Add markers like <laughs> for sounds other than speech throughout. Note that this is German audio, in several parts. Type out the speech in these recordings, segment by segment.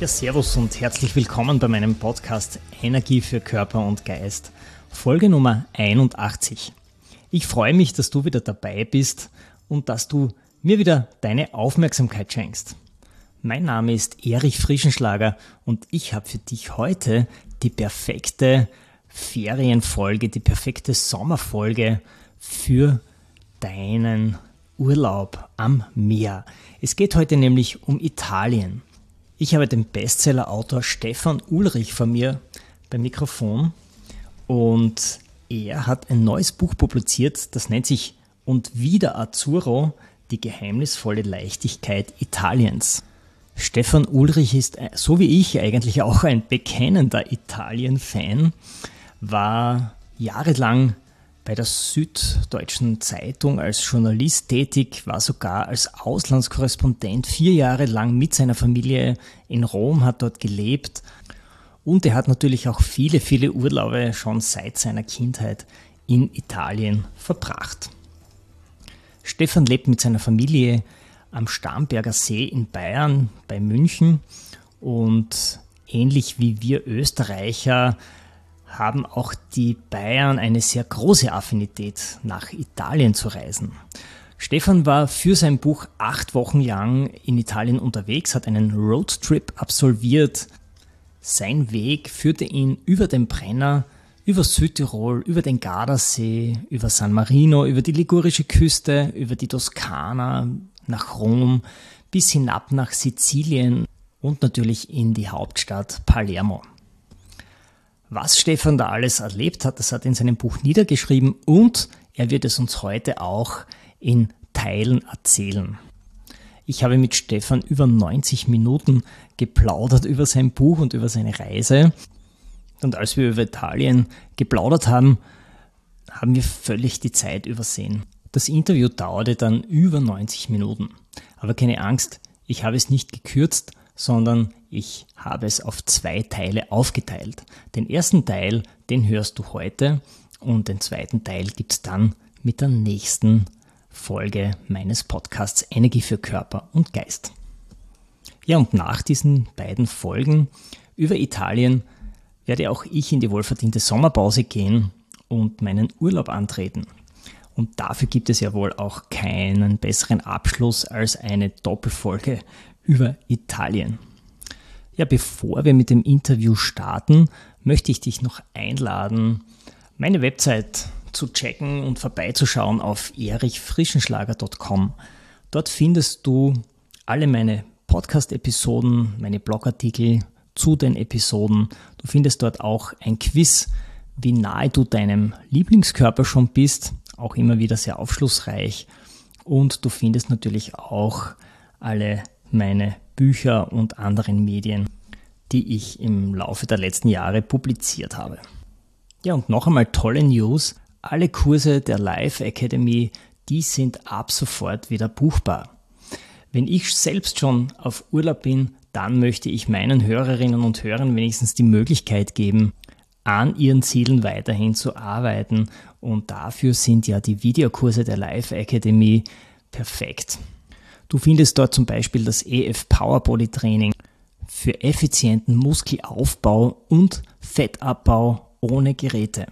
Ja, Servus und herzlich willkommen bei meinem Podcast Energie für Körper und Geist, Folge Nummer 81. Ich freue mich, dass du wieder dabei bist und dass du mir wieder deine Aufmerksamkeit schenkst. Mein Name ist Erich Frischenschlager und ich habe für dich heute die perfekte Ferienfolge, die perfekte Sommerfolge für deinen Urlaub am Meer. Es geht heute nämlich um Italien. Ich habe den Bestseller-Autor Stefan Ulrich von mir beim Mikrofon und er hat ein neues Buch publiziert, das nennt sich Und wieder Azzurro, die geheimnisvolle Leichtigkeit Italiens. Stefan Ulrich ist, äh, so wie ich, eigentlich auch ein bekennender Italien-Fan, war jahrelang bei der Süddeutschen Zeitung als Journalist tätig, war sogar als Auslandskorrespondent vier Jahre lang mit seiner Familie in Rom, hat dort gelebt und er hat natürlich auch viele, viele Urlaube schon seit seiner Kindheit in Italien verbracht. Stefan lebt mit seiner Familie am Starnberger See in Bayern bei München und ähnlich wie wir Österreicher haben auch die Bayern eine sehr große Affinität, nach Italien zu reisen. Stefan war für sein Buch acht Wochen lang in Italien unterwegs, hat einen Roadtrip absolviert. Sein Weg führte ihn über den Brenner, über Südtirol, über den Gardasee, über San Marino, über die ligurische Küste, über die Toskana, nach Rom, bis hinab nach Sizilien und natürlich in die Hauptstadt Palermo. Was Stefan da alles erlebt hat, das hat er in seinem Buch niedergeschrieben und er wird es uns heute auch in Teilen erzählen. Ich habe mit Stefan über 90 Minuten geplaudert über sein Buch und über seine Reise. Und als wir über Italien geplaudert haben, haben wir völlig die Zeit übersehen. Das Interview dauerte dann über 90 Minuten. Aber keine Angst, ich habe es nicht gekürzt, sondern ich habe es auf zwei Teile aufgeteilt. Den ersten Teil, den hörst du heute und den zweiten Teil gibt es dann mit der nächsten Folge meines Podcasts Energie für Körper und Geist. Ja, und nach diesen beiden Folgen über Italien werde auch ich in die wohlverdiente Sommerpause gehen und meinen Urlaub antreten. Und dafür gibt es ja wohl auch keinen besseren Abschluss als eine Doppelfolge über Italien. Ja, bevor wir mit dem Interview starten, möchte ich dich noch einladen, meine Website zu checken und vorbeizuschauen auf erichfrischenschlager.com. Dort findest du alle meine Podcast-Episoden, meine Blogartikel zu den Episoden. Du findest dort auch ein Quiz, wie nahe du deinem Lieblingskörper schon bist, auch immer wieder sehr aufschlussreich. Und du findest natürlich auch alle meine Bücher und anderen Medien, die ich im Laufe der letzten Jahre publiziert habe. Ja, und noch einmal tolle News. Alle Kurse der Live Academy, die sind ab sofort wieder buchbar. Wenn ich selbst schon auf Urlaub bin, dann möchte ich meinen Hörerinnen und Hörern wenigstens die Möglichkeit geben, an ihren Zielen weiterhin zu arbeiten. Und dafür sind ja die Videokurse der Live Academy perfekt. Du findest dort zum Beispiel das EF Power Body Training für effizienten Muskelaufbau und Fettabbau ohne Geräte.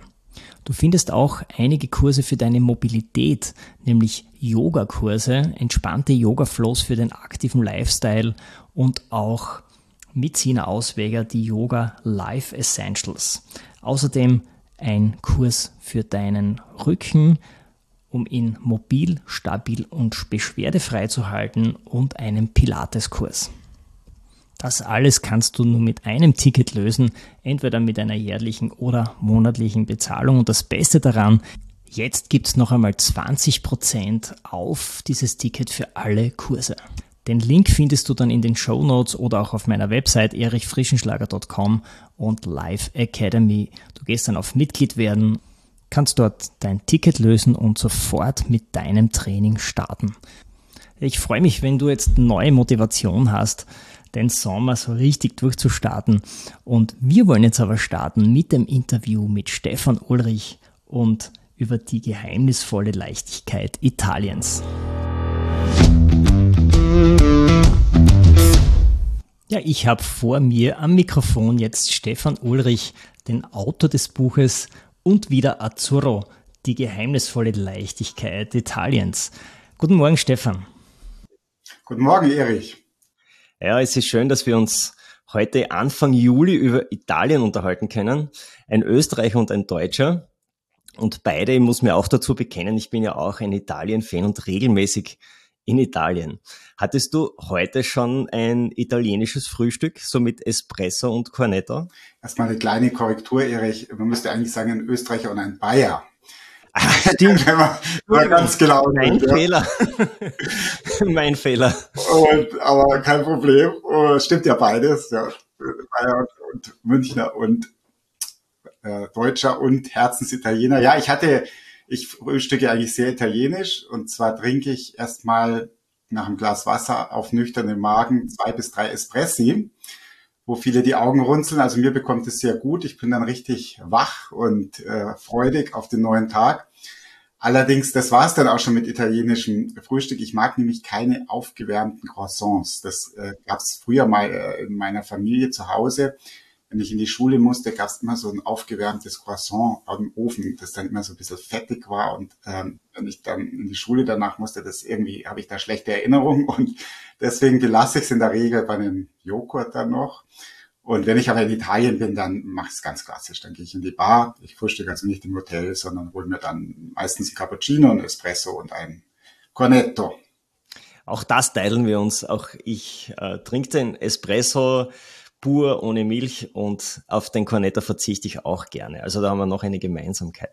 Du findest auch einige Kurse für deine Mobilität, nämlich Yoga-Kurse, entspannte Yoga-Flows für den aktiven Lifestyle und auch mit Sina Ausweger die Yoga Life Essentials. Außerdem ein Kurs für deinen Rücken, um ihn mobil, stabil und beschwerdefrei zu halten und einen Pilateskurs. Das alles kannst du nur mit einem Ticket lösen, entweder mit einer jährlichen oder monatlichen Bezahlung. Und das Beste daran, Jetzt gibt's noch einmal 20% auf dieses Ticket für alle Kurse. Den Link findest du dann in den Show Notes oder auch auf meiner Website erichfrischenschlager.com und Live Academy. Du gehst dann auf Mitglied werden, kannst dort dein Ticket lösen und sofort mit deinem Training starten. Ich freue mich, wenn du jetzt neue Motivation hast, den Sommer so richtig durchzustarten. Und wir wollen jetzt aber starten mit dem Interview mit Stefan Ulrich und über die geheimnisvolle Leichtigkeit Italiens. Ja, ich habe vor mir am Mikrofon jetzt Stefan Ulrich, den Autor des Buches und wieder Azzurro, die geheimnisvolle Leichtigkeit Italiens. Guten Morgen, Stefan. Guten Morgen, Erich. Ja, es ist schön, dass wir uns heute Anfang Juli über Italien unterhalten können. Ein Österreicher und ein Deutscher. Und beide, ich muss mir auch dazu bekennen, ich bin ja auch ein Italien-Fan und regelmäßig in Italien. Hattest du heute schon ein italienisches Frühstück, so mit Espresso und Cornetto? Erstmal eine kleine Korrektur, Erich. Man müsste eigentlich sagen, ein Österreicher und ein Bayer. Ach, stimmt. <laughs> Wenn man, wenn ganz genau mein wird, Fehler. <laughs> mein Fehler. Und, aber kein Problem. Und, stimmt ja beides. Ja. Bayer und, und Münchner und äh, Deutscher und Herzensitaliener. Ja, ich hatte, ich frühstücke eigentlich sehr italienisch und zwar trinke ich erstmal nach einem Glas Wasser auf nüchternen Magen zwei bis drei Espressi, wo viele die Augen runzeln. Also mir bekommt es sehr gut. Ich bin dann richtig wach und äh, freudig auf den neuen Tag. Allerdings, das war es dann auch schon mit italienischem Frühstück. Ich mag nämlich keine aufgewärmten Croissants. Das äh, gab es früher mal äh, in meiner Familie zu Hause wenn ich in die Schule musste, gab es immer so ein aufgewärmtes Croissant am Ofen, das dann immer so ein bisschen fettig war. Und ähm, wenn ich dann in die Schule danach musste, das irgendwie habe ich da schlechte Erinnerungen <laughs> und deswegen belasse ich es in der Regel bei einem Joghurt dann noch. Und wenn ich aber in Italien bin, dann mache ich es ganz klassisch. Dann gehe ich in die Bar. Ich frühstücke also nicht im Hotel, sondern hole mir dann meistens ein Cappuccino, ein Espresso und ein Cornetto. Auch das teilen wir uns. Auch ich äh, trinke den Espresso pur, ohne Milch und auf den Cornetto verzichte ich auch gerne. Also da haben wir noch eine Gemeinsamkeit.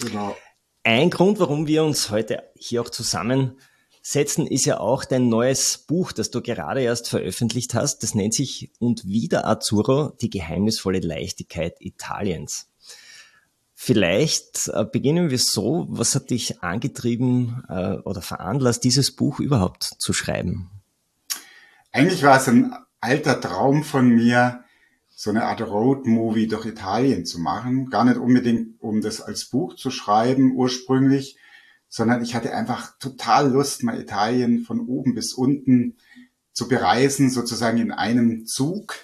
Genau. Ein Grund, warum wir uns heute hier auch zusammensetzen, ist ja auch dein neues Buch, das du gerade erst veröffentlicht hast. Das nennt sich Und wieder Azzurro, die geheimnisvolle Leichtigkeit Italiens. Vielleicht äh, beginnen wir so. Was hat dich angetrieben äh, oder veranlasst, dieses Buch überhaupt zu schreiben? Eigentlich war es ein alter Traum von mir, so eine Art Road-Movie durch Italien zu machen. Gar nicht unbedingt, um das als Buch zu schreiben ursprünglich, sondern ich hatte einfach total Lust, mal Italien von oben bis unten zu bereisen, sozusagen in einem Zug.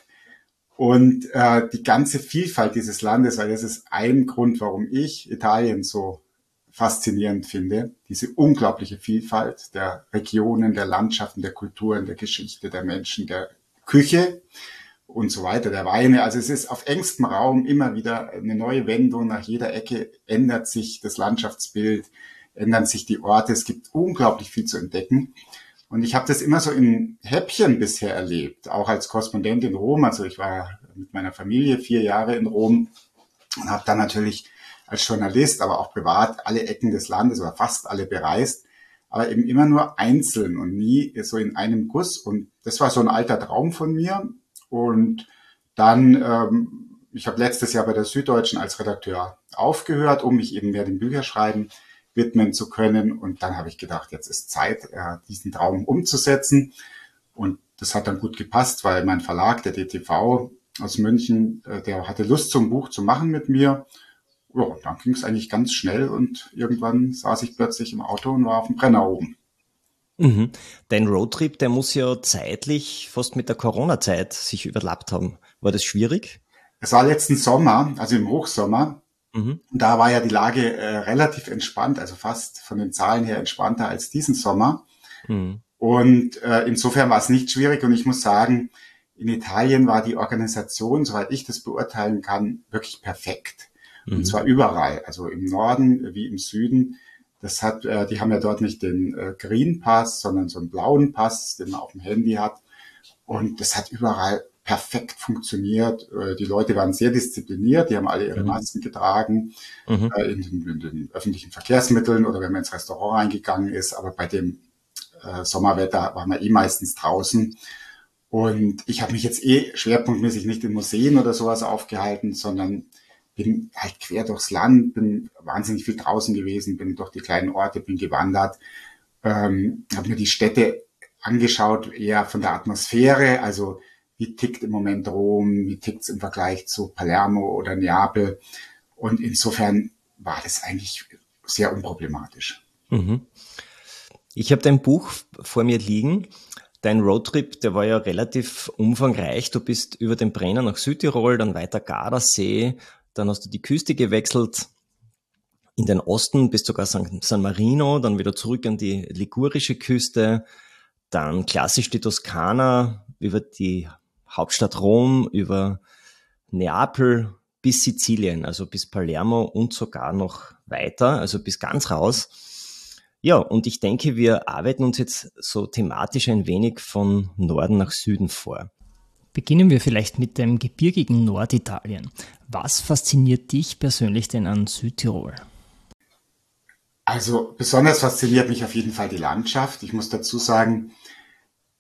Und äh, die ganze Vielfalt dieses Landes, weil das ist ein Grund, warum ich Italien so faszinierend finde, diese unglaubliche Vielfalt der Regionen, der Landschaften, der Kulturen, der Geschichte, der Menschen, der Küche und so weiter, der Weine. Also es ist auf engstem Raum immer wieder eine neue Wendung. Nach jeder Ecke ändert sich das Landschaftsbild, ändern sich die Orte. Es gibt unglaublich viel zu entdecken. Und ich habe das immer so in Häppchen bisher erlebt, auch als Korrespondent in Rom. Also ich war mit meiner Familie vier Jahre in Rom und habe dann natürlich als Journalist, aber auch privat alle Ecken des Landes oder fast alle bereist aber eben immer nur einzeln und nie so in einem Guss. Und das war so ein alter Traum von mir. Und dann, ähm, ich habe letztes Jahr bei der Süddeutschen als Redakteur aufgehört, um mich eben mehr dem Bücherschreiben widmen zu können. Und dann habe ich gedacht, jetzt ist Zeit, äh, diesen Traum umzusetzen. Und das hat dann gut gepasst, weil mein Verlag, der DTV aus München, äh, der hatte Lust zum Buch zu machen mit mir ja, dann ging es eigentlich ganz schnell und irgendwann saß ich plötzlich im Auto und war auf dem Brenner oben. Mhm. Dein Roadtrip, der muss ja zeitlich fast mit der Corona-Zeit sich überlappt haben. War das schwierig? Es war letzten Sommer, also im Hochsommer. Mhm. Da war ja die Lage äh, relativ entspannt, also fast von den Zahlen her entspannter als diesen Sommer. Mhm. Und äh, insofern war es nicht schwierig und ich muss sagen, in Italien war die Organisation, soweit ich das beurteilen kann, wirklich perfekt. Und mhm. zwar überall, also im Norden wie im Süden. Das hat, äh, die haben ja dort nicht den äh, Green Pass, sondern so einen blauen Pass, den man auf dem Handy hat. Und das hat überall perfekt funktioniert. Äh, die Leute waren sehr diszipliniert, die haben alle ihre mhm. Masken getragen mhm. äh, in, den, in, den, öffentlichen Verkehrsmitteln oder wenn man ins Restaurant reingegangen ist. Aber bei dem äh, Sommerwetter waren wir eh meistens draußen. Und ich habe mich jetzt eh schwerpunktmäßig nicht in Museen oder sowas aufgehalten, sondern bin halt quer durchs Land, bin wahnsinnig viel draußen gewesen, bin durch die kleinen Orte, bin gewandert, ähm, habe mir die Städte angeschaut, eher von der Atmosphäre, also wie tickt im Moment Rom, wie tickt's im Vergleich zu Palermo oder Neapel. Und insofern war das eigentlich sehr unproblematisch. Mhm. Ich habe dein Buch vor mir liegen. Dein Roadtrip, der war ja relativ umfangreich. Du bist über den Brenner nach Südtirol, dann weiter Gardasee, dann hast du die Küste gewechselt in den Osten, bist sogar San, San Marino, dann wieder zurück an die ligurische Küste, dann klassisch die Toskana, über die Hauptstadt Rom, über Neapel bis Sizilien, also bis Palermo und sogar noch weiter, also bis ganz raus. Ja, und ich denke, wir arbeiten uns jetzt so thematisch ein wenig von Norden nach Süden vor. Beginnen wir vielleicht mit dem gebirgigen Norditalien. Was fasziniert dich persönlich denn an Südtirol? Also besonders fasziniert mich auf jeden Fall die Landschaft. Ich muss dazu sagen,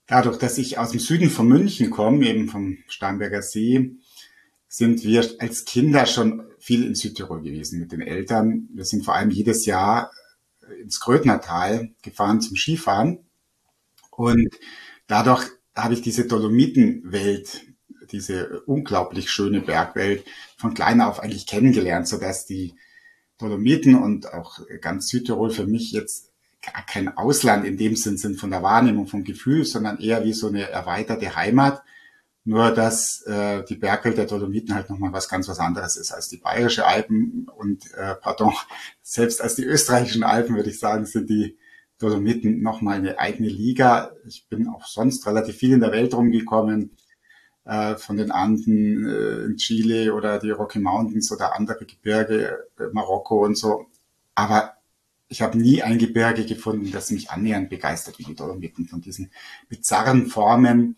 Dadurch, dass ich aus dem Süden von München komme, eben vom Starnberger See, sind wir als Kinder schon viel in Südtirol gewesen mit den Eltern. Wir sind vor allem jedes Jahr ins Krötnertal gefahren zum Skifahren. Und dadurch habe ich diese Dolomitenwelt, diese unglaublich schöne Bergwelt von klein auf eigentlich kennengelernt, sodass die Dolomiten und auch ganz Südtirol für mich jetzt kein Ausland in dem Sinn sind von der Wahrnehmung, vom Gefühl, sondern eher wie so eine erweiterte Heimat. Nur dass äh, die Bergwelt der Dolomiten halt nochmal was ganz was anderes ist als die bayerische Alpen und äh, pardon, <laughs> selbst als die österreichischen Alpen, würde ich sagen, sind die Dolomiten nochmal eine eigene Liga. Ich bin auch sonst relativ viel in der Welt rumgekommen, äh, von den Anden äh, in Chile oder die Rocky Mountains oder andere Gebirge, äh, Marokko und so. Aber ich habe nie ein Gebirge gefunden, das mich annähernd begeistert wie die Dolomiten von diesen bizarren Formen,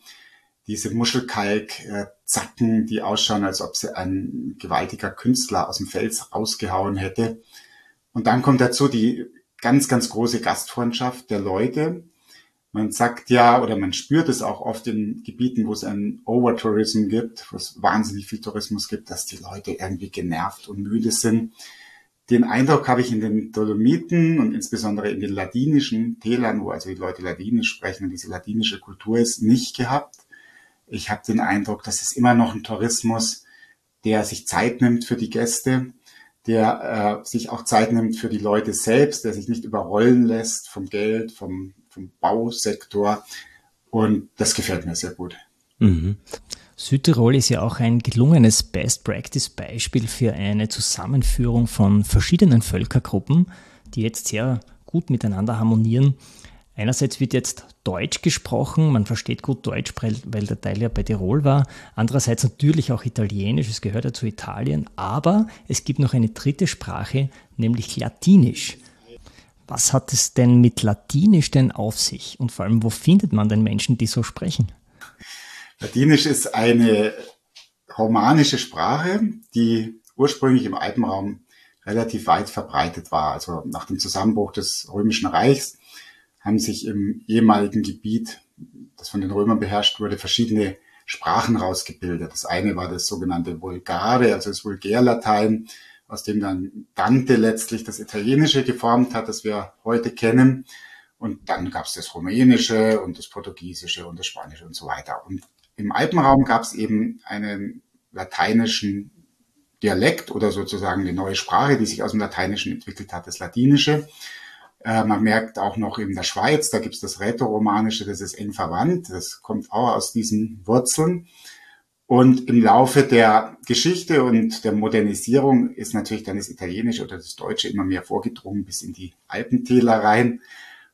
diese Muschelkalk-Zacken, die ausschauen, als ob sie ein gewaltiger Künstler aus dem Fels rausgehauen hätte. Und dann kommt dazu die ganz, ganz große Gastfreundschaft der Leute. Man sagt ja, oder man spürt es auch oft in Gebieten, wo es einen Overtourism gibt, wo es wahnsinnig viel Tourismus gibt, dass die Leute irgendwie genervt und müde sind den Eindruck habe ich in den Dolomiten und insbesondere in den ladinischen Tälern, wo also die Leute Ladinisch sprechen und diese ladinische Kultur ist, nicht gehabt. Ich habe den Eindruck, dass es immer noch ein Tourismus, der sich Zeit nimmt für die Gäste, der äh, sich auch Zeit nimmt für die Leute selbst, der sich nicht überrollen lässt vom Geld, vom, vom Bausektor. Und das gefällt mir sehr gut. Mhm. Südtirol ist ja auch ein gelungenes Best-Practice-Beispiel für eine Zusammenführung von verschiedenen Völkergruppen, die jetzt sehr gut miteinander harmonieren. Einerseits wird jetzt Deutsch gesprochen, man versteht gut Deutsch, weil der Teil ja bei Tirol war. Andererseits natürlich auch Italienisch, es gehört ja zu Italien, aber es gibt noch eine dritte Sprache, nämlich Latinisch. Was hat es denn mit Latinisch denn auf sich? Und vor allem, wo findet man denn Menschen, die so sprechen? Ladinisch ist eine romanische Sprache, die ursprünglich im Alpenraum relativ weit verbreitet war. Also nach dem Zusammenbruch des Römischen Reichs haben sich im ehemaligen Gebiet, das von den Römern beherrscht wurde, verschiedene Sprachen rausgebildet. Das eine war das sogenannte Vulgare, also das Vulgärlatein, aus dem dann Dante letztlich das Italienische geformt hat, das wir heute kennen. Und dann gab es das Rumänische und das Portugiesische und das Spanische und so weiter. Und im Alpenraum gab es eben einen lateinischen Dialekt oder sozusagen eine neue Sprache, die sich aus dem Lateinischen entwickelt hat, das Latinische. Äh, man merkt auch noch in der Schweiz, da gibt es das Rätoromanische, das ist eng verwandt, das kommt auch aus diesen Wurzeln. Und im Laufe der Geschichte und der Modernisierung ist natürlich dann das Italienische oder das Deutsche immer mehr vorgedrungen bis in die Alpentäler rein.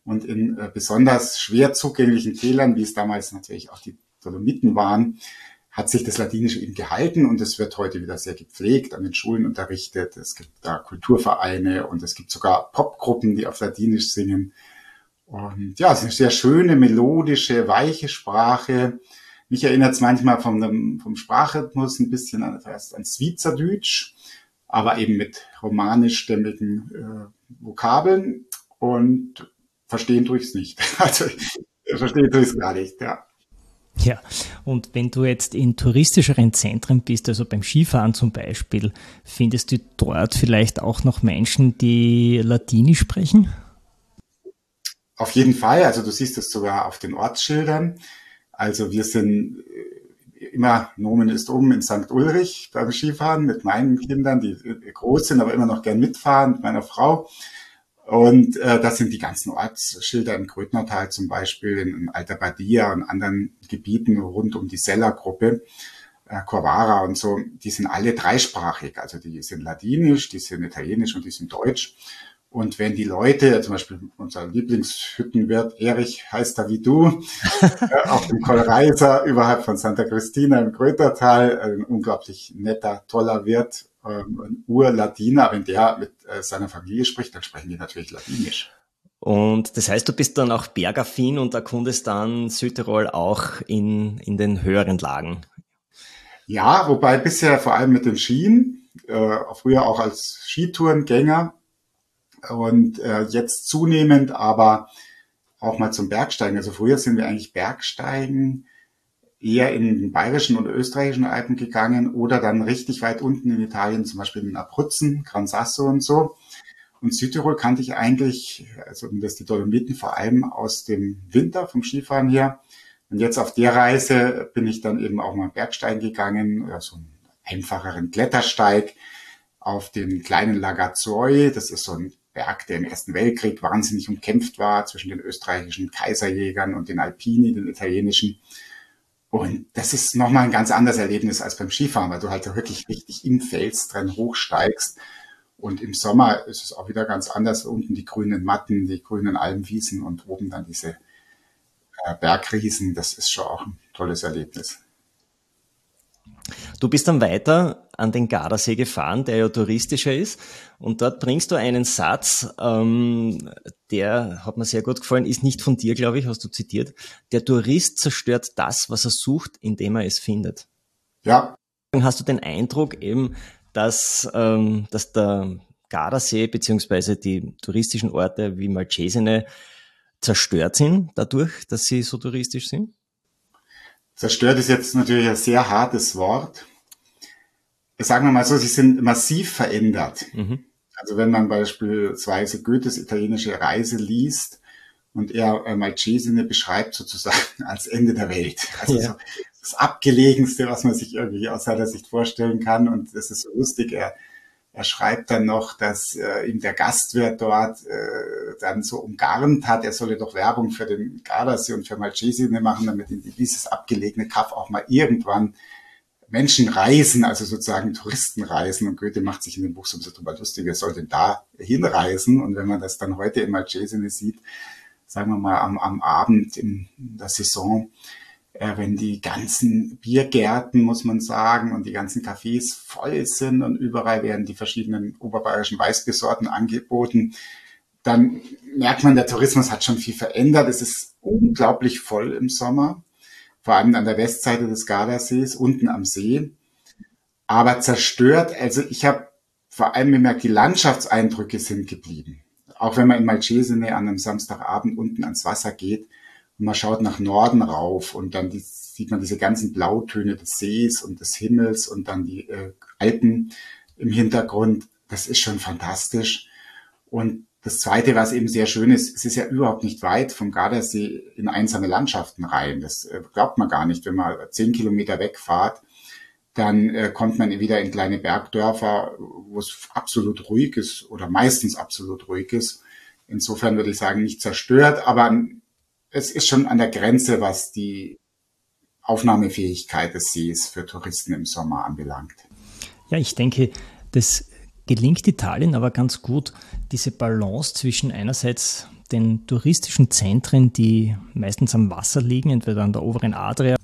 Und in äh, besonders schwer zugänglichen Tälern, wie es damals natürlich auch die Dolomiten waren, hat sich das Latinische eben gehalten und es wird heute wieder sehr gepflegt, an den Schulen unterrichtet. Es gibt da Kulturvereine und es gibt sogar Popgruppen, die auf Latinisch singen. Und ja, es ist eine sehr schöne, melodische, weiche Sprache. Mich erinnert es manchmal vom, dem, vom Sprachrhythmus ein bisschen an, an Schweizerdeutsch, aber eben mit romanischstämmigen äh, Vokabeln und verstehen tue <laughs> ich es nicht. Also verstehen tue ich es gar nicht, ja. Ja, und wenn du jetzt in touristischeren Zentren bist, also beim Skifahren zum Beispiel, findest du dort vielleicht auch noch Menschen, die Latinisch sprechen? Auf jeden Fall, also du siehst es sogar auf den Ortsschildern. Also wir sind äh, immer, Nomen ist oben in St. Ulrich beim Skifahren mit meinen Kindern, die groß sind, aber immer noch gern mitfahren, mit meiner Frau. Und äh, das sind die ganzen Ortsschilder im Grödnertal zum Beispiel, in, in Alta Badia und anderen Gebieten rund um die Sella-Gruppe, äh, Corvara und so, die sind alle dreisprachig. Also die sind ladinisch, die sind italienisch und die sind deutsch. Und wenn die Leute, zum Beispiel unser Lieblingshüttenwirt Erich heißt da wie du, <laughs> auf dem Kohlreiser überhalb von Santa Cristina im Grötertal, ein unglaublich netter, toller Wirt, ähm, ein Urladiner, wenn der mit äh, seiner Familie spricht, dann sprechen die natürlich Ladinisch. Und das heißt, du bist dann auch bergaffin und erkundest dann Südtirol auch in, in den höheren Lagen. Ja, wobei bisher vor allem mit den Skien, äh, früher auch als Skitourengänger und äh, jetzt zunehmend aber auch mal zum Bergsteigen. Also früher sind wir eigentlich Bergsteigen eher in den bayerischen und österreichischen Alpen gegangen oder dann richtig weit unten in Italien, zum Beispiel in Abruzzen, Gran Sasso und so. Und Südtirol kannte ich eigentlich, also das die Dolomiten vor allem aus dem Winter vom Skifahren her. Und jetzt auf der Reise bin ich dann eben auch mal Bergsteigen gegangen, so einen einfacheren Klettersteig auf den kleinen Lagazzoi. Das ist so ein Berg, der im Ersten Weltkrieg wahnsinnig umkämpft war zwischen den österreichischen Kaiserjägern und den Alpini, den italienischen. Und das ist nochmal ein ganz anderes Erlebnis als beim Skifahren, weil du halt wirklich richtig im Fels drin hochsteigst. Und im Sommer ist es auch wieder ganz anders. Unten die grünen Matten, die grünen Almwiesen und oben dann diese äh, Bergriesen. Das ist schon auch ein tolles Erlebnis. Du bist dann weiter an den Gardasee gefahren, der ja touristischer ist. Und dort bringst du einen Satz, ähm, der hat mir sehr gut gefallen, ist nicht von dir, glaube ich, hast du zitiert. Der Tourist zerstört das, was er sucht, indem er es findet. Ja. Dann hast du den Eindruck eben, dass, ähm, dass der Gardasee beziehungsweise die touristischen Orte wie Malcesine zerstört sind dadurch, dass sie so touristisch sind? Zerstört ist jetzt natürlich ein sehr hartes Wort. Sagen wir mal so, sie sind massiv verändert. Mhm. Also wenn man beispielsweise Goethes italienische Reise liest und er äh, Malcesine beschreibt sozusagen <laughs> als Ende der Welt. Also ja. so das Abgelegenste, was man sich irgendwie aus seiner Sicht vorstellen kann. Und das ist so lustig. Er er schreibt dann noch, dass äh, ihm der Gastwirt dort äh, dann so umgarnt hat, er solle doch Werbung für den Gardasee und für Malcesine machen, damit in dieses abgelegene Kaff auch mal irgendwann Menschen reisen, also sozusagen Touristen reisen. Und Goethe macht sich in dem Buch so ein bisschen drüber lustig, wer soll denn da hinreisen? Und wenn man das dann heute in Malcesine sieht, sagen wir mal am, am Abend in der Saison, wenn die ganzen Biergärten, muss man sagen, und die ganzen Cafés voll sind und überall werden die verschiedenen oberbayerischen Weißbiersorten angeboten, dann merkt man, der Tourismus hat schon viel verändert. Es ist unglaublich voll im Sommer, vor allem an der Westseite des Gardasees, unten am See, aber zerstört. Also ich habe vor allem bemerkt, die Landschaftseindrücke sind geblieben. Auch wenn man in Malcesine an einem Samstagabend unten ans Wasser geht, und man schaut nach Norden rauf und dann die, sieht man diese ganzen Blautöne des Sees und des Himmels und dann die äh, Alpen im Hintergrund. Das ist schon fantastisch. Und das Zweite, was eben sehr schön ist, es ist ja überhaupt nicht weit vom Gardasee in einsame Landschaften rein. Das äh, glaubt man gar nicht. Wenn man zehn Kilometer wegfahrt, dann äh, kommt man wieder in kleine Bergdörfer, wo es absolut ruhig ist oder meistens absolut ruhig ist. Insofern würde ich sagen, nicht zerstört, aber es ist schon an der Grenze, was die Aufnahmefähigkeit des Sees für Touristen im Sommer anbelangt. Ja, ich denke, das gelingt Italien aber ganz gut, diese Balance zwischen einerseits den touristischen Zentren, die meistens am Wasser liegen, entweder an der oberen Adria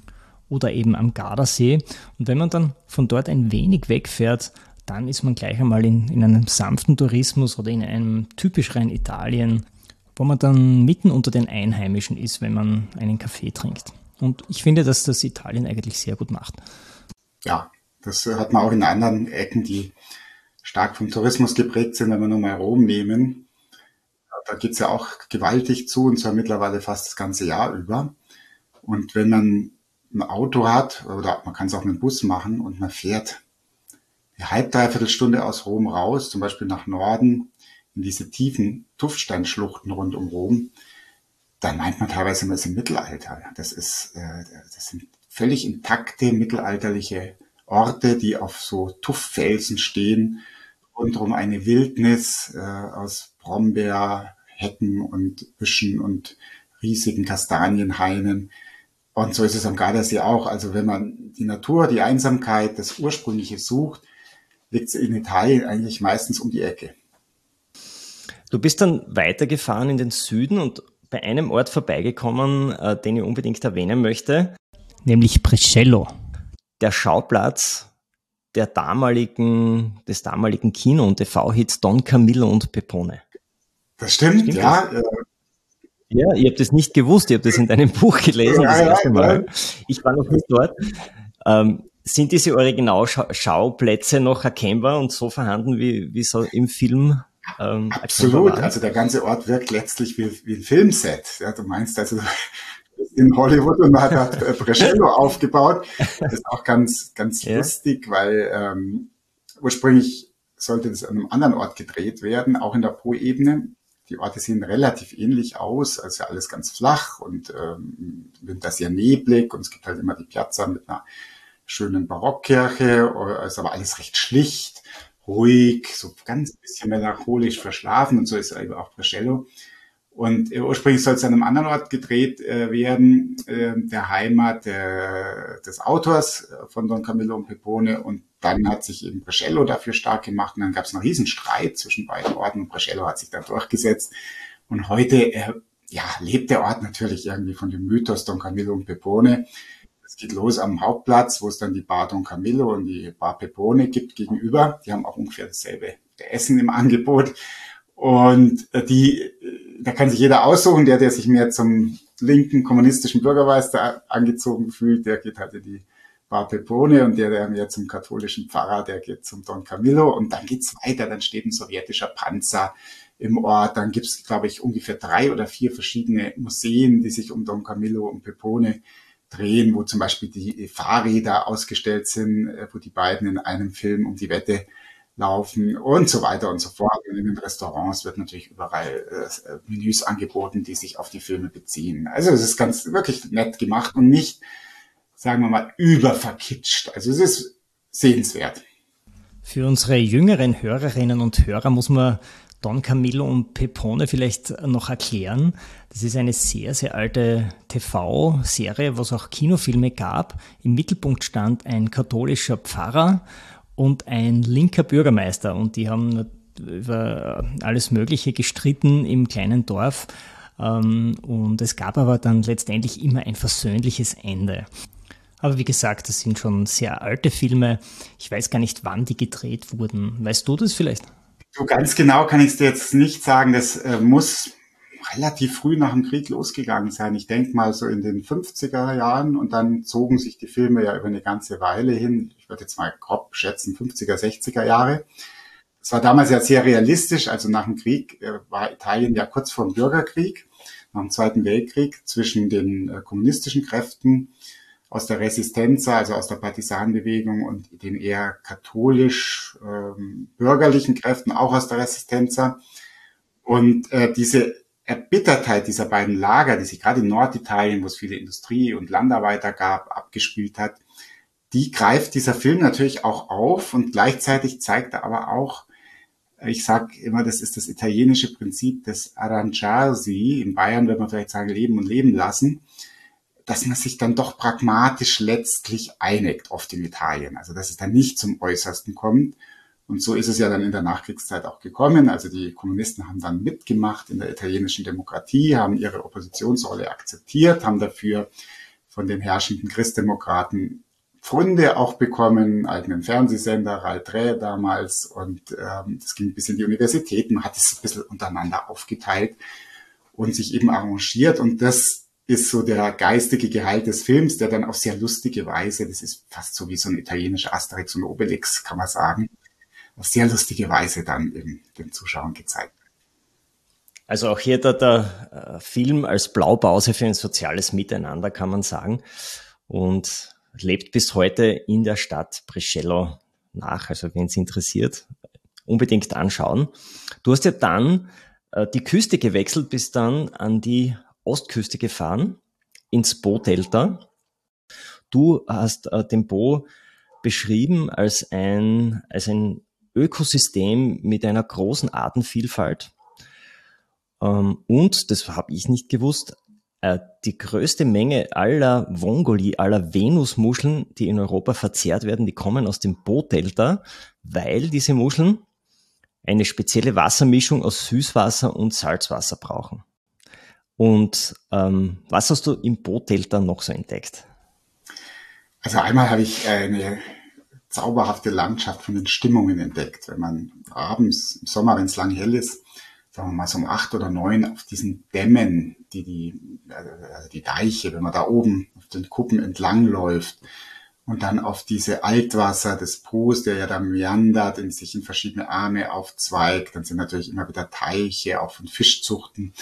oder eben am Gardasee. Und wenn man dann von dort ein wenig wegfährt, dann ist man gleich einmal in, in einem sanften Tourismus oder in einem typischeren Italien wo man dann mitten unter den Einheimischen ist, wenn man einen Kaffee trinkt. Und ich finde, dass das Italien eigentlich sehr gut macht. Ja, das hat man auch in anderen Ecken, die stark vom Tourismus geprägt sind, wenn wir nur mal Rom nehmen. Da geht's ja auch gewaltig zu, und zwar mittlerweile fast das ganze Jahr über. Und wenn man ein Auto hat, oder man kann es auch mit dem Bus machen, und man fährt eine halb, dreiviertel Stunde aus Rom raus, zum Beispiel nach Norden, in diese tiefen Tuffsteinschluchten rund um Rom, dann meint man teilweise, man ist im Mittelalter. Das ist, äh, das sind völlig intakte mittelalterliche Orte, die auf so Tufffelsen stehen, rundherum eine Wildnis äh, aus Brombeerhecken und Büschen und riesigen Kastanienhainen. Und so ist es am Gardasee auch. Also wenn man die Natur, die Einsamkeit, das Ursprüngliche sucht, liegt es in Italien eigentlich meistens um die Ecke. Du bist dann weitergefahren in den Süden und bei einem Ort vorbeigekommen, äh, den ich unbedingt erwähnen möchte. Nämlich Brescello. Der Schauplatz der damaligen, des damaligen Kino- und TV-Hits Don Camillo und Pepone. Das stimmt, stimmt ja. Das? Ja, ihr habt es nicht gewusst, ihr habt es in deinem <laughs> Buch gelesen, ja, das erste Mal. Ja. Ich war noch nicht dort. Ähm, sind diese Originalschauplätze noch erkennbar und so vorhanden, wie, wie so im Film ähm, Absolut, also der ganze Ort wirkt letztlich wie, wie ein Filmset. Ja, du meinst also <laughs> in Hollywood und man hat Brescello <laughs> aufgebaut. Das ist auch ganz, ganz ja. lustig, weil ähm, ursprünglich sollte das an einem anderen Ort gedreht werden, auch in der Po-Ebene. Die Orte sehen relativ ähnlich aus, also alles ganz flach und ähm, Winter sehr neblig und es gibt halt immer die Piazza mit einer schönen Barockkirche, also aber alles recht schlicht ruhig, so ganz bisschen melancholisch verschlafen und so ist eben auch Brescello. Und äh, ursprünglich soll es an einem anderen Ort gedreht äh, werden, äh, der Heimat der, des Autors äh, von Don Camillo und Pepone. Und dann hat sich eben Brescello dafür stark gemacht. Und dann gab es einen Riesenstreit zwischen beiden Orten und Brescello hat sich da durchgesetzt. Und heute äh, ja, lebt der Ort natürlich irgendwie von dem Mythos Don Camillo und Pepone. Es geht los am Hauptplatz, wo es dann die Bar Don Camillo und die Bar Pepone gibt gegenüber. Die haben auch ungefähr dasselbe Essen im Angebot. Und äh, die, da kann sich jeder aussuchen, der, der sich mehr zum linken kommunistischen Bürgermeister angezogen fühlt, der geht halt in die Bar Pepone. Und der, der mehr zum katholischen Pfarrer, der geht zum Don Camillo. Und dann geht's weiter, dann steht ein sowjetischer Panzer im Ort, dann gibt's, glaube ich, ungefähr drei oder vier verschiedene Museen, die sich um Don Camillo und Pepone drehen, wo zum Beispiel die Fahrräder ausgestellt sind, äh, wo die beiden in einem Film um die Wette laufen und so weiter und so fort. Und in den Restaurants wird natürlich überall äh, Menüs angeboten, die sich auf die Filme beziehen. Also es ist ganz wirklich nett gemacht und nicht, sagen wir mal, überverkitscht. Also es ist sehenswert. Für unsere jüngeren Hörerinnen und Hörer muss man Don Camillo und Pepone vielleicht noch erklären. Das ist eine sehr, sehr alte TV-Serie, wo es auch Kinofilme gab. Im Mittelpunkt stand ein katholischer Pfarrer und ein linker Bürgermeister. Und die haben über alles Mögliche gestritten im kleinen Dorf. Ähm, und es gab aber dann letztendlich immer ein versöhnliches Ende. Aber wie gesagt, das sind schon sehr alte Filme. Ich weiß gar nicht, wann die gedreht wurden. Weißt du das vielleicht? So ganz genau kann ich es dir jetzt nicht sagen. Das äh, muss relativ früh nach dem Krieg losgegangen sein. Ich denke mal so in den 50er Jahren und dann zogen sich die Filme ja über eine ganze Weile hin. Ich würde jetzt mal grob schätzen, 50er, 60er Jahre. Es war damals ja sehr realistisch. Also nach dem Krieg äh, war Italien ja kurz vor dem Bürgerkrieg, nach dem Zweiten Weltkrieg zwischen den äh, kommunistischen Kräften aus der Resistenza, also aus der Partisanenbewegung und den eher katholisch ähm, bürgerlichen Kräften, auch aus der Resistenza. Und äh, diese Erbittertheit dieser beiden Lager, die sich gerade in Norditalien, wo es viele Industrie- und Landarbeiter gab, abgespielt hat, die greift dieser Film natürlich auch auf und gleichzeitig zeigt er aber auch, ich sage immer, das ist das italienische Prinzip des Arrangiarsi. In Bayern würde man vielleicht sagen, leben und leben lassen dass man sich dann doch pragmatisch letztlich einigt, oft in Italien. Also dass es dann nicht zum Äußersten kommt. Und so ist es ja dann in der Nachkriegszeit auch gekommen. Also die Kommunisten haben dann mitgemacht in der italienischen Demokratie, haben ihre Oppositionsrolle akzeptiert, haben dafür von den herrschenden Christdemokraten Pfunde auch bekommen, eigenen Fernsehsender, 3 damals. Und ähm, das ging bis in die Universitäten, hat es ein bisschen untereinander aufgeteilt und sich eben arrangiert. Und das ist so der geistige Gehalt des Films, der dann auf sehr lustige Weise, das ist fast so wie so ein italienischer Asterix und Obelix, kann man sagen, auf sehr lustige Weise dann eben den Zuschauern gezeigt. Also auch hier der, der äh, Film als Blaupause für ein soziales Miteinander, kann man sagen. Und lebt bis heute in der Stadt Brescello nach. Also wenn es interessiert, unbedingt anschauen. Du hast ja dann äh, die Küste gewechselt, bist dann an die Ostküste gefahren, ins Po-Delta. Du hast äh, den Po beschrieben als ein, als ein Ökosystem mit einer großen Artenvielfalt. Ähm, und, das habe ich nicht gewusst, äh, die größte Menge aller Vongoli, aller Venusmuscheln, die in Europa verzehrt werden, die kommen aus dem Po-Delta, weil diese Muscheln eine spezielle Wassermischung aus Süßwasser und Salzwasser brauchen. Und ähm, was hast du im Po-Delta noch so entdeckt? Also einmal habe ich eine zauberhafte Landschaft von den Stimmungen entdeckt. Wenn man abends im Sommer, wenn es lang hell ist, sagen wir mal so um acht oder neun auf diesen Dämmen, die die, also die Deiche, wenn man da oben auf den Kuppen entlang läuft und dann auf diese Altwasser des Pos, der ja da meandert, in sich in verschiedene Arme aufzweigt, dann sind natürlich immer wieder Teiche, auch von Fischzuchten.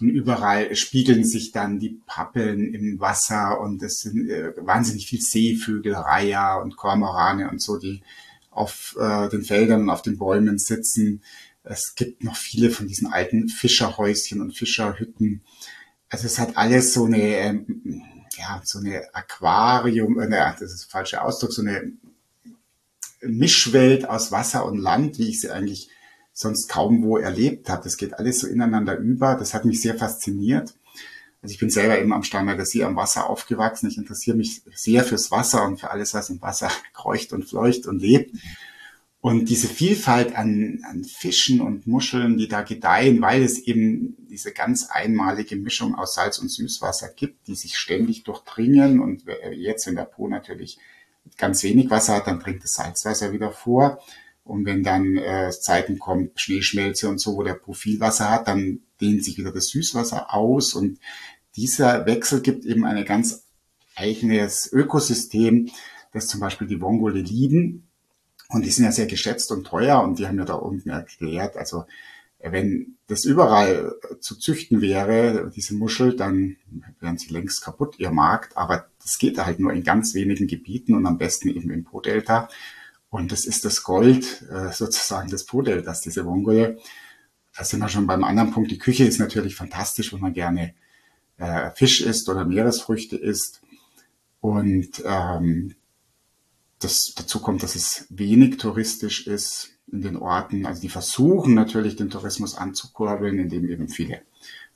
Von überall spiegeln sich dann die Pappeln im Wasser und es sind äh, wahnsinnig viel Seevögel, Reiher und Kormorane und so, die auf äh, den Feldern und auf den Bäumen sitzen. Es gibt noch viele von diesen alten Fischerhäuschen und Fischerhütten. Also es hat alles so eine, ähm, ja, so eine Aquarium, äh, das ist der falsche Ausdruck, so eine Mischwelt aus Wasser und Land, wie ich sie eigentlich sonst kaum wo erlebt habe. Das geht alles so ineinander über. Das hat mich sehr fasziniert. Also ich bin selber eben am Starnberger See am Wasser aufgewachsen. Ich interessiere mich sehr fürs Wasser und für alles, was im Wasser <laughs> kreucht und fleucht und lebt. Und diese Vielfalt an, an Fischen und Muscheln, die da gedeihen, weil es eben diese ganz einmalige Mischung aus Salz und Süßwasser gibt, die sich ständig durchdringen. Und jetzt, wenn der Po natürlich ganz wenig Wasser hat, dann bringt das Salzwasser wieder vor. Und wenn dann äh, Zeiten kommen, Schneeschmelze und so, wo der Po viel Wasser hat, dann dehnt sich wieder das Süßwasser aus. Und dieser Wechsel gibt eben ein ganz eigenes Ökosystem, das zum Beispiel die Vongole lieben und die sind ja sehr geschätzt und teuer und die haben ja da unten erklärt, also wenn das überall zu züchten wäre, diese Muschel, dann wären sie längst kaputt, ihr Markt. Aber das geht halt nur in ganz wenigen Gebieten und am besten eben im Po-Delta. Und das ist das Gold äh, sozusagen des Po-Deltas, diese Wongole. Da sind wir schon beim anderen Punkt. Die Küche ist natürlich fantastisch, wenn man gerne äh, Fisch isst oder Meeresfrüchte isst. Und ähm, das, dazu kommt, dass es wenig touristisch ist in den Orten. Also die versuchen natürlich den Tourismus anzukurbeln, indem eben viele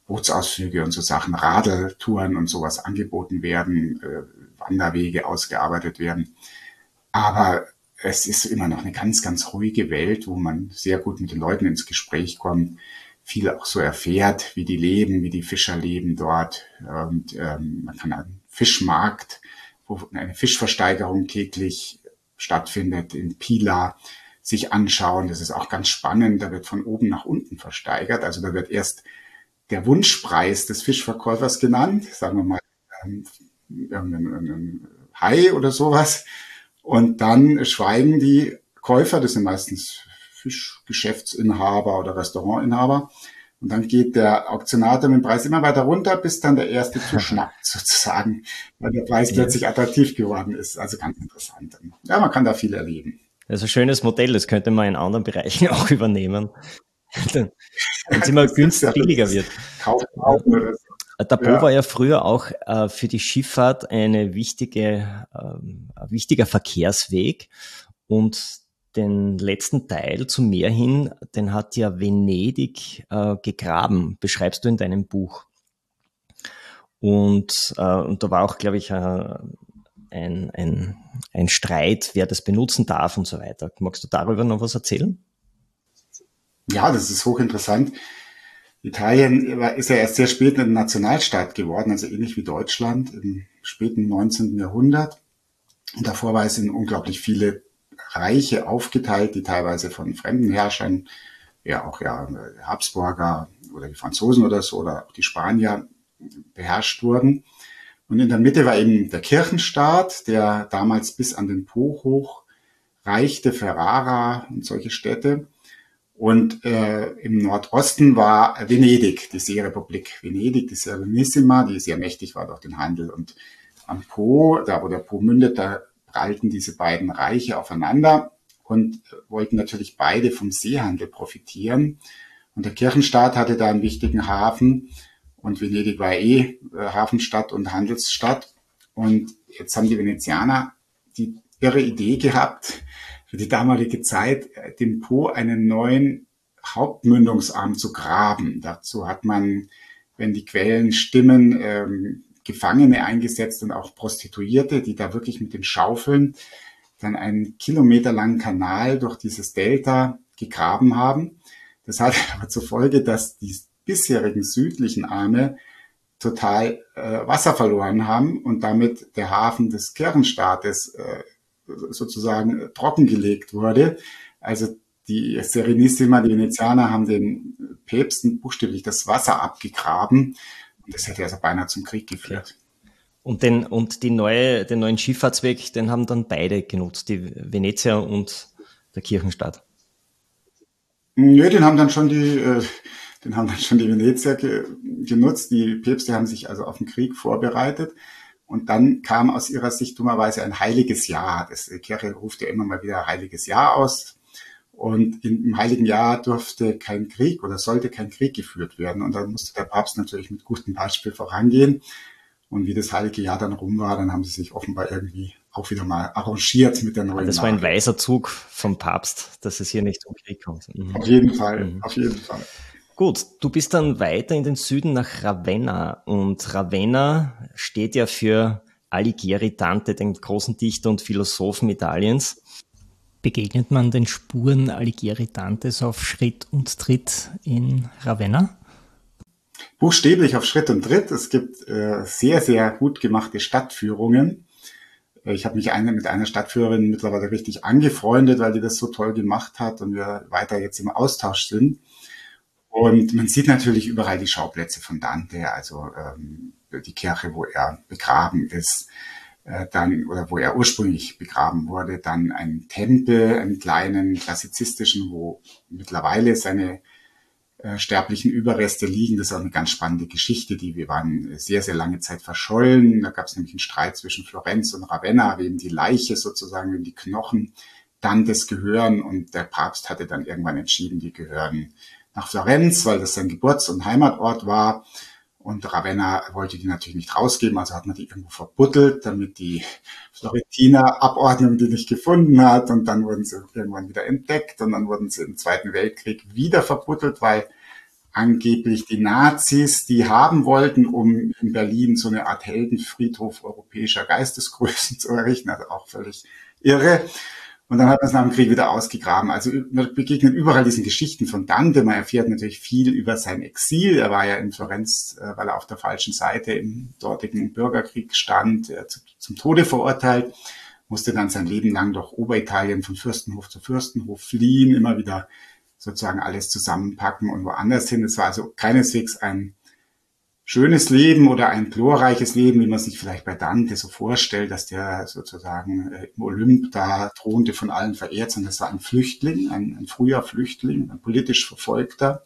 Bootsausflüge und so Sachen, Radeltouren und sowas angeboten werden, äh, Wanderwege ausgearbeitet werden. Aber es ist immer noch eine ganz, ganz ruhige Welt, wo man sehr gut mit den Leuten ins Gespräch kommt, viel auch so erfährt, wie die leben, wie die Fischer leben dort. Und ähm, man kann einen Fischmarkt wo eine Fischversteigerung täglich stattfindet in Pila, sich anschauen. Das ist auch ganz spannend. Da wird von oben nach unten versteigert. Also da wird erst der Wunschpreis des Fischverkäufers genannt, sagen wir mal ähm, irgendein Hai oder sowas. Und dann schweigen die Käufer, das sind meistens Fischgeschäftsinhaber oder Restaurantinhaber, und dann geht der Auktionator mit dem Preis immer weiter runter, bis dann der erste <laughs> zuschnappt sozusagen, weil der Preis ja. plötzlich attraktiv geworden ist. Also ganz interessant. Ja, man kann da viel erleben. Das ist ein schönes Modell, das könnte man in anderen Bereichen <laughs> auch übernehmen. Wenn es immer günstig billiger wird. Kaufen der Po ja. war ja früher auch äh, für die Schifffahrt eine wichtige, äh, ein wichtiger Verkehrsweg und den letzten Teil zum Meer hin, den hat ja Venedig äh, gegraben, beschreibst du in deinem Buch. Und, äh, und da war auch, glaube ich, äh, ein, ein, ein Streit, wer das benutzen darf und so weiter. Magst du darüber noch was erzählen? Ja, das ist hochinteressant. Italien ist ja erst sehr spät ein Nationalstaat geworden, also ähnlich wie Deutschland im späten 19. Jahrhundert. Und davor war es in unglaublich viele Reiche aufgeteilt, die teilweise von fremden Herrschern, ja auch ja Habsburger oder die Franzosen oder so oder auch die Spanier beherrscht wurden. Und in der Mitte war eben der Kirchenstaat, der damals bis an den Po hoch reichte, Ferrara und solche Städte. Und äh, im Nordosten war Venedig, die Seerepublik Venedig, die Serenissima, die sehr mächtig war durch den Handel. Und am Po, da wo der Po mündet, da prallten diese beiden Reiche aufeinander und wollten natürlich beide vom Seehandel profitieren. Und der Kirchenstaat hatte da einen wichtigen Hafen und Venedig war eh äh, Hafenstadt und Handelsstadt. Und jetzt haben die Venezianer die irre Idee gehabt, für die damalige Zeit äh, dem Po einen neuen Hauptmündungsarm zu graben. Dazu hat man, wenn die Quellen stimmen, ähm, Gefangene eingesetzt und auch Prostituierte, die da wirklich mit den Schaufeln dann einen kilometerlangen Kanal durch dieses Delta gegraben haben. Das hat <laughs> aber zur Folge, dass die bisherigen südlichen Arme total äh, Wasser verloren haben und damit der Hafen des Kirchenstaates äh, sozusagen trockengelegt wurde. Also die Serenissima, die Venezianer haben den Päpsten buchstäblich das Wasser abgegraben. Und das hätte also beinahe zum Krieg geführt. Und den, und die neue, den neuen Schifffahrtsweg, den haben dann beide genutzt, die Venezier und der Kirchenstaat. Nö, den haben dann schon die, äh, den haben dann schon die Venezier ge genutzt. Die Päpste haben sich also auf den Krieg vorbereitet. Und dann kam aus ihrer Sicht dummerweise ein heiliges Jahr. Das, die Kirche ruft ja immer mal wieder heiliges Jahr aus. Und im Heiligen Jahr durfte kein Krieg oder sollte kein Krieg geführt werden. Und dann musste der Papst natürlich mit gutem Beispiel vorangehen. Und wie das Heilige Jahr dann rum war, dann haben sie sich offenbar irgendwie auch wieder mal arrangiert mit der neuen Das war ein weiser Zug vom Papst, dass es hier nicht zum Krieg kommt. Mhm. Auf jeden Fall, mhm. auf jeden Fall. Gut, du bist dann weiter in den Süden nach Ravenna und Ravenna steht ja für Alighieri Dante, den großen Dichter und Philosophen Italiens. Begegnet man den Spuren Alighieri Dantes auf Schritt und Tritt in Ravenna? Buchstäblich auf Schritt und Tritt. Es gibt äh, sehr, sehr gut gemachte Stadtführungen. Ich habe mich eine, mit einer Stadtführerin mittlerweile richtig angefreundet, weil die das so toll gemacht hat und wir weiter jetzt im Austausch sind. Und man sieht natürlich überall die Schauplätze von Dante, also ähm, die Kirche, wo er begraben ist, äh, dann oder wo er ursprünglich begraben wurde, dann ein Tempel, einen kleinen klassizistischen, wo mittlerweile seine äh, sterblichen Überreste liegen. Das ist auch eine ganz spannende Geschichte, die wir waren sehr, sehr lange Zeit verschollen. Da gab es nämlich einen Streit zwischen Florenz und Ravenna, wem die Leiche sozusagen, wem die Knochen Dantes gehören. Und der Papst hatte dann irgendwann entschieden, die gehören nach Florenz, weil das sein Geburts- und Heimatort war. Und Ravenna wollte die natürlich nicht rausgeben, also hat man die irgendwo verbuddelt, damit die Florentiner Abordnung die nicht gefunden hat. Und dann wurden sie irgendwann wieder entdeckt und dann wurden sie im Zweiten Weltkrieg wieder verbuddelt, weil angeblich die Nazis die haben wollten, um in Berlin so eine Art Heldenfriedhof europäischer Geistesgrößen <laughs> zu errichten, also auch völlig irre. Und dann hat man es nach dem Krieg wieder ausgegraben. Also man begegnet überall diesen Geschichten von Dante. Man erfährt natürlich viel über sein Exil. Er war ja in Florenz, äh, weil er auf der falschen Seite im dortigen Bürgerkrieg stand, zum Tode verurteilt, musste dann sein Leben lang durch Oberitalien von Fürstenhof zu Fürstenhof fliehen, immer wieder sozusagen alles zusammenpacken und woanders hin. Es war also keineswegs ein schönes Leben oder ein glorreiches Leben, wie man sich vielleicht bei Dante so vorstellt, dass der sozusagen äh, im Olymp da thronte von allen verehrt, sondern das war ein Flüchtling, ein, ein früher Flüchtling, ein politisch Verfolgter.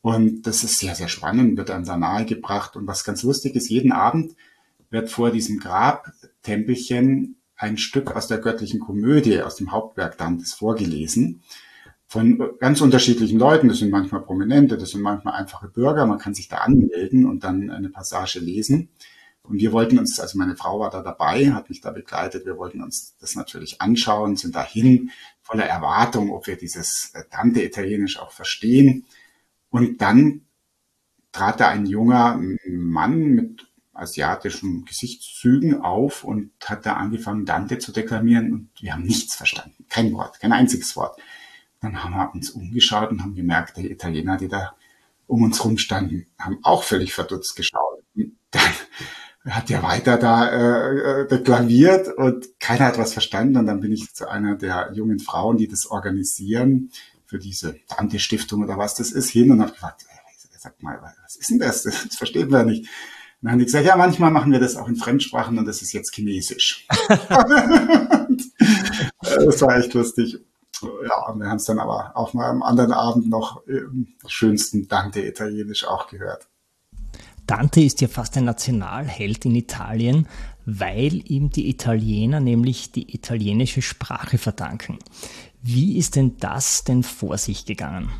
Und das ist sehr, sehr spannend, wird einem da nahegebracht. Und was ganz lustig ist, jeden Abend wird vor diesem Grabtempelchen ein Stück aus der göttlichen Komödie, aus dem Hauptwerk Dantes vorgelesen von ganz unterschiedlichen Leuten. Das sind manchmal Prominente, das sind manchmal einfache Bürger. Man kann sich da anmelden und dann eine Passage lesen. Und wir wollten uns, also meine Frau war da dabei, hat mich da begleitet. Wir wollten uns das natürlich anschauen, sind dahin voller Erwartung, ob wir dieses Tante-Italienisch auch verstehen. Und dann trat da ein junger Mann mit asiatischen Gesichtszügen auf und hat da angefangen, Dante zu deklamieren und wir haben nichts verstanden. Kein Wort, kein einziges Wort. Dann haben wir uns umgeschaut und haben gemerkt, die Italiener, die da um uns rumstanden, haben auch völlig verdutzt geschaut. Und dann hat er weiter da äh, äh, deklamiert und keiner hat was verstanden. Und dann bin ich zu einer der jungen Frauen, die das organisieren, für diese Dante-Stiftung oder was das ist, hin und habe gefragt, sag mal, was ist denn das? Das versteht man nicht. dann haben die gesagt, ja, manchmal machen wir das auch in Fremdsprachen und das ist jetzt Chinesisch. <laughs> <laughs> das war echt lustig. Ja, wir haben es dann aber auch mal am anderen Abend noch im schönsten Dante Italienisch auch gehört. Dante ist ja fast ein Nationalheld in Italien, weil ihm die Italiener nämlich die italienische Sprache verdanken. Wie ist denn das denn vor sich gegangen?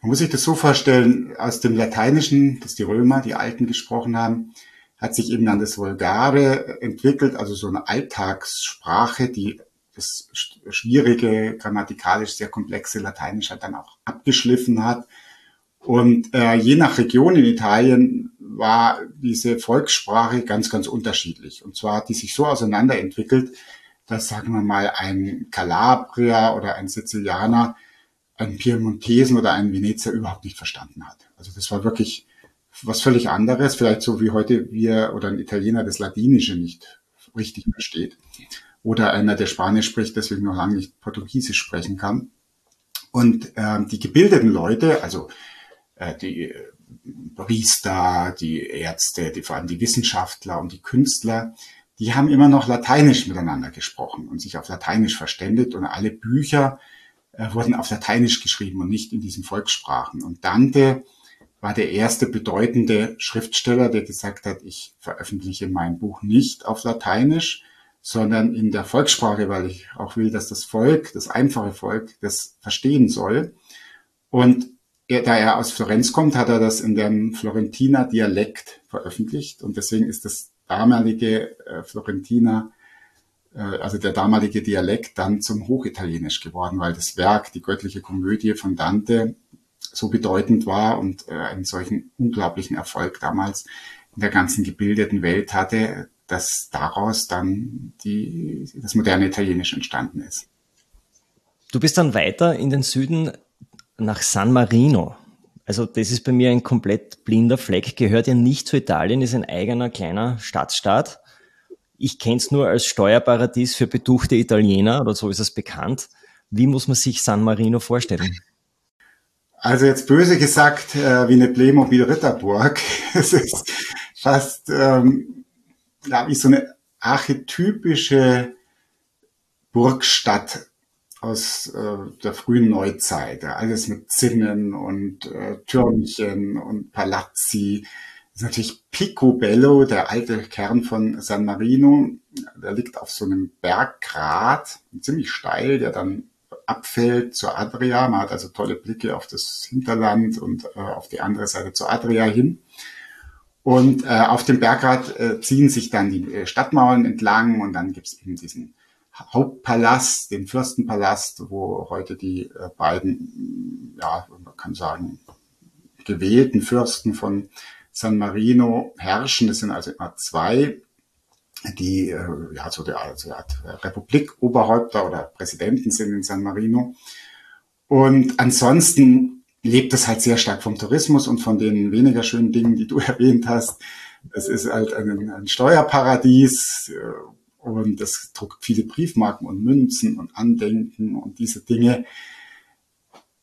Man muss sich das so vorstellen, aus dem Lateinischen, das die Römer, die Alten gesprochen haben, hat sich eben dann das Vulgare entwickelt, also so eine Alltagssprache, die das schwierige, grammatikalisch sehr komplexe Lateinisch halt dann auch abgeschliffen hat. Und äh, je nach Region in Italien war diese Volkssprache ganz, ganz unterschiedlich. Und zwar hat die sich so auseinanderentwickelt, dass, sagen wir mal, ein Kalabrier oder ein Sizilianer einen Piemontesen oder einen Venezer überhaupt nicht verstanden hat. Also das war wirklich was völlig anderes, vielleicht so wie heute wir oder ein Italiener das Latinische nicht richtig versteht. Oder einer, der Spanisch spricht, deswegen noch lange nicht Portugiesisch sprechen kann. Und äh, die gebildeten Leute, also äh, die Priester, die Ärzte, die, vor allem die Wissenschaftler und die Künstler, die haben immer noch Lateinisch miteinander gesprochen und sich auf Lateinisch verständigt und alle Bücher äh, wurden auf Lateinisch geschrieben und nicht in diesen Volkssprachen. Und Dante war der erste bedeutende Schriftsteller, der gesagt hat, ich veröffentliche mein Buch nicht auf Lateinisch, sondern in der Volkssprache, weil ich auch will, dass das Volk, das einfache Volk, das verstehen soll. Und er, da er aus Florenz kommt, hat er das in dem Florentiner Dialekt veröffentlicht und deswegen ist das damalige äh, Florentiner, äh, also der damalige Dialekt dann zum Hochitalienisch geworden, weil das Werk, die göttliche Komödie von Dante, so bedeutend war und äh, einen solchen unglaublichen Erfolg damals in der ganzen gebildeten Welt hatte, dass daraus dann die, das moderne Italienisch entstanden ist. Du bist dann weiter in den Süden nach San Marino. Also das ist bei mir ein komplett blinder Fleck, gehört ja nicht zu Italien, ist ein eigener kleiner Stadtstaat. Ich kenne es nur als Steuerparadies für betuchte Italiener oder so ist es bekannt. Wie muss man sich San Marino vorstellen? Also jetzt böse gesagt, äh, wie eine Playmobil-Ritterburg. <laughs> es ist fast, ähm, glaube ich, so eine archetypische Burgstadt aus äh, der frühen Neuzeit. Alles mit Zinnen und äh, Türmchen und Palazzi. Das ist natürlich Picobello, der alte Kern von San Marino. Der liegt auf so einem Berggrat, ziemlich steil, der dann abfällt zur Adria. Man hat also tolle Blicke auf das Hinterland und äh, auf die andere Seite zur Adria hin. Und äh, auf dem Bergrad äh, ziehen sich dann die äh, Stadtmauern entlang und dann gibt's eben diesen Hauptpalast, den Fürstenpalast, wo heute die äh, beiden, ja, man kann sagen, gewählten Fürsten von San Marino herrschen. Das sind also immer zwei, die äh, ja so der also Republik-Oberhäupter oder Präsidenten sind in San Marino. Und ansonsten lebt es halt sehr stark vom Tourismus und von den weniger schönen Dingen, die du <laughs> erwähnt hast. Es ist halt ein, ein Steuerparadies, äh, und es druckt viele Briefmarken und Münzen und Andenken und diese Dinge.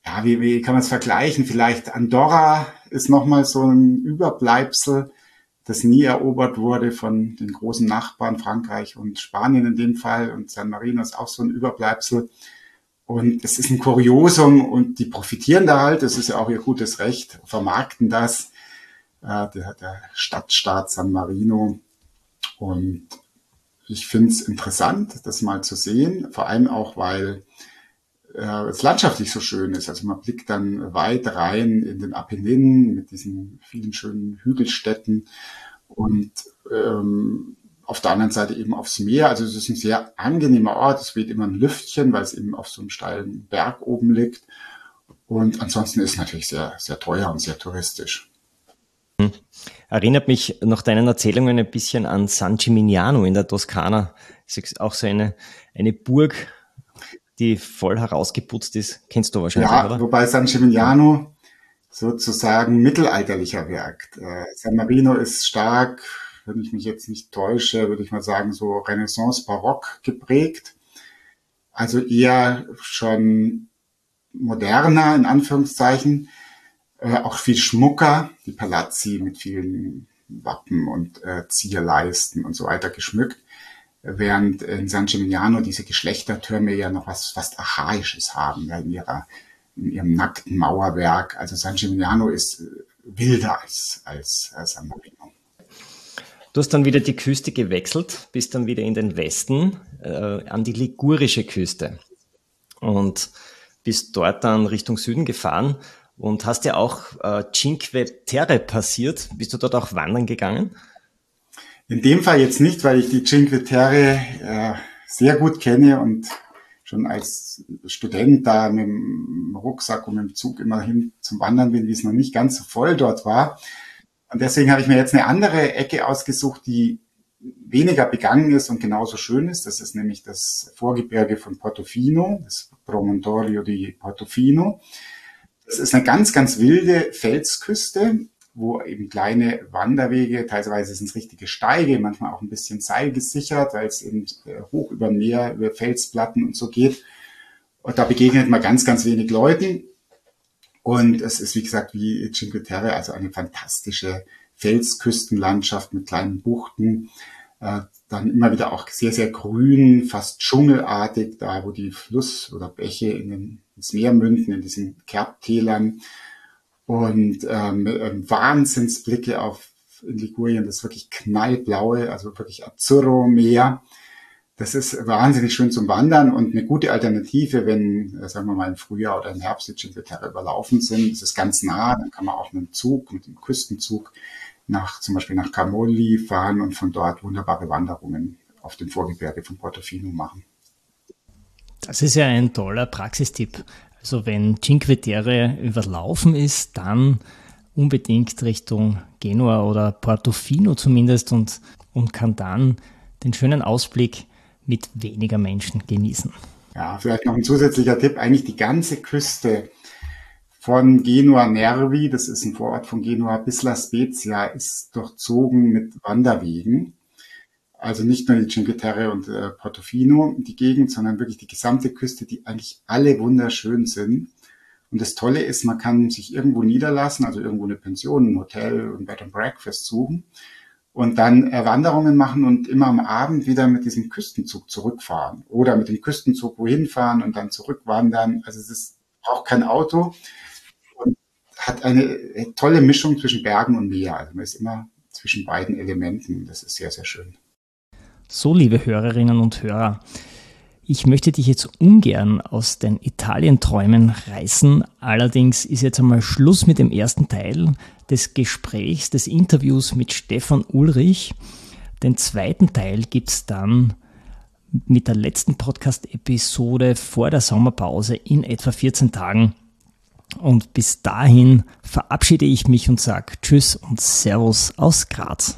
Ja, wie, wie kann man es vergleichen? Vielleicht Andorra ist nochmal so ein Überbleibsel, das nie erobert wurde von den großen Nachbarn Frankreich und Spanien in dem Fall. Und San Marino ist auch so ein Überbleibsel. Und es ist ein Kuriosum und die profitieren da halt, das ist ja auch ihr gutes Recht, vermarkten das, äh, der, der Stadtstaat San Marino. Und ich finde es interessant, das mal zu sehen, vor allem auch, weil äh, es landschaftlich so schön ist. Also man blickt dann weit rein in den Apenninen mit diesen vielen schönen Hügelstädten und ähm, auf der anderen Seite eben aufs Meer. Also es ist ein sehr angenehmer Ort. Es weht immer ein Lüftchen, weil es eben auf so einem steilen Berg oben liegt. Und ansonsten ist es natürlich sehr, sehr teuer und sehr touristisch. Hm. Erinnert mich nach deinen Erzählungen ein bisschen an San Gimignano in der Toskana. Das ist auch so eine, eine Burg, die voll herausgeputzt ist. Kennst du wahrscheinlich, ja, oder? wobei San Gimignano sozusagen mittelalterlicher wirkt. Äh, San Marino ist stark, wenn ich mich jetzt nicht täusche, würde ich mal sagen, so Renaissance-Barock geprägt. Also eher schon moderner, in Anführungszeichen. Äh, auch viel Schmucker, die Palazzi mit vielen Wappen und äh, Zierleisten und so weiter geschmückt. Während in San Gimignano diese Geschlechtertürme ja noch was fast Archaisches haben, ja, in, ihrer, in ihrem nackten Mauerwerk. Also San Gimignano ist äh, wilder als, als, als San Marino. Du hast dann wieder die Küste gewechselt, bist dann wieder in den Westen, äh, an die ligurische Küste und bist dort dann Richtung Süden gefahren und hast ja auch äh, Cinque Terre passiert. Bist du dort auch wandern gegangen? In dem Fall jetzt nicht, weil ich die Cinque Terre äh, sehr gut kenne und schon als Student da mit dem Rucksack und mit dem Zug immer hin zum Wandern bin, wie es noch nicht ganz so voll dort war. Und deswegen habe ich mir jetzt eine andere Ecke ausgesucht, die weniger begangen ist und genauso schön ist. Das ist nämlich das Vorgebirge von Portofino, das Promontorio di Portofino. Das ist eine ganz, ganz wilde Felsküste, wo eben kleine Wanderwege, teilweise sind es richtige Steige, manchmal auch ein bisschen seilgesichert, weil es eben äh, hoch über Meer, über Felsplatten und so geht. Und da begegnet man ganz, ganz wenig Leuten. Und es ist, wie gesagt, wie Cinque Terre, also eine fantastische Felsküstenlandschaft mit kleinen Buchten. Äh, dann immer wieder auch sehr, sehr grün, fast dschungelartig, da wo die Fluss oder Bäche in den, ins Meer münden, in diesen Kerbtälern. Und ähm, ähm, Wahnsinnsblicke auf in Ligurien, das wirklich knallblaue, also wirklich Azzurro-Meer. Das ist wahnsinnig schön zum Wandern und eine gute Alternative, wenn, äh, sagen wir mal, im Frühjahr oder im Herbst die Cinque überlaufen sind. Es ist ganz nah, dann kann man auch mit dem Zug, mit dem Küstenzug nach, zum Beispiel nach Camolli fahren und von dort wunderbare Wanderungen auf dem Vorgebirge von Portofino machen. Das ist ja ein toller Praxistipp. Also wenn Cinque Terre überlaufen ist, dann unbedingt Richtung Genua oder Portofino zumindest und, und kann dann den schönen Ausblick mit weniger Menschen genießen. Ja, vielleicht noch ein zusätzlicher Tipp. Eigentlich die ganze Küste von Genua Nervi, das ist ein Vorort von Genua, bis La Spezia ist durchzogen mit Wanderwegen. Also nicht nur die Cinque Terre und äh, Portofino, die Gegend, sondern wirklich die gesamte Küste, die eigentlich alle wunderschön sind. Und das Tolle ist, man kann sich irgendwo niederlassen, also irgendwo eine Pension, ein Hotel, ein Bed and Breakfast suchen und dann Wanderungen machen und immer am Abend wieder mit diesem Küstenzug zurückfahren oder mit dem Küstenzug wohin fahren und dann zurückwandern. Also es ist auch kein Auto und hat eine tolle Mischung zwischen Bergen und Meer. Also man ist immer zwischen beiden Elementen. Das ist sehr, sehr schön. So, liebe Hörerinnen und Hörer, ich möchte dich jetzt ungern aus den Italienträumen reißen. Allerdings ist jetzt einmal Schluss mit dem ersten Teil des Gesprächs, des Interviews mit Stefan Ulrich. Den zweiten Teil gibt es dann mit der letzten Podcast-Episode vor der Sommerpause in etwa 14 Tagen. Und bis dahin verabschiede ich mich und sage Tschüss und Servus aus Graz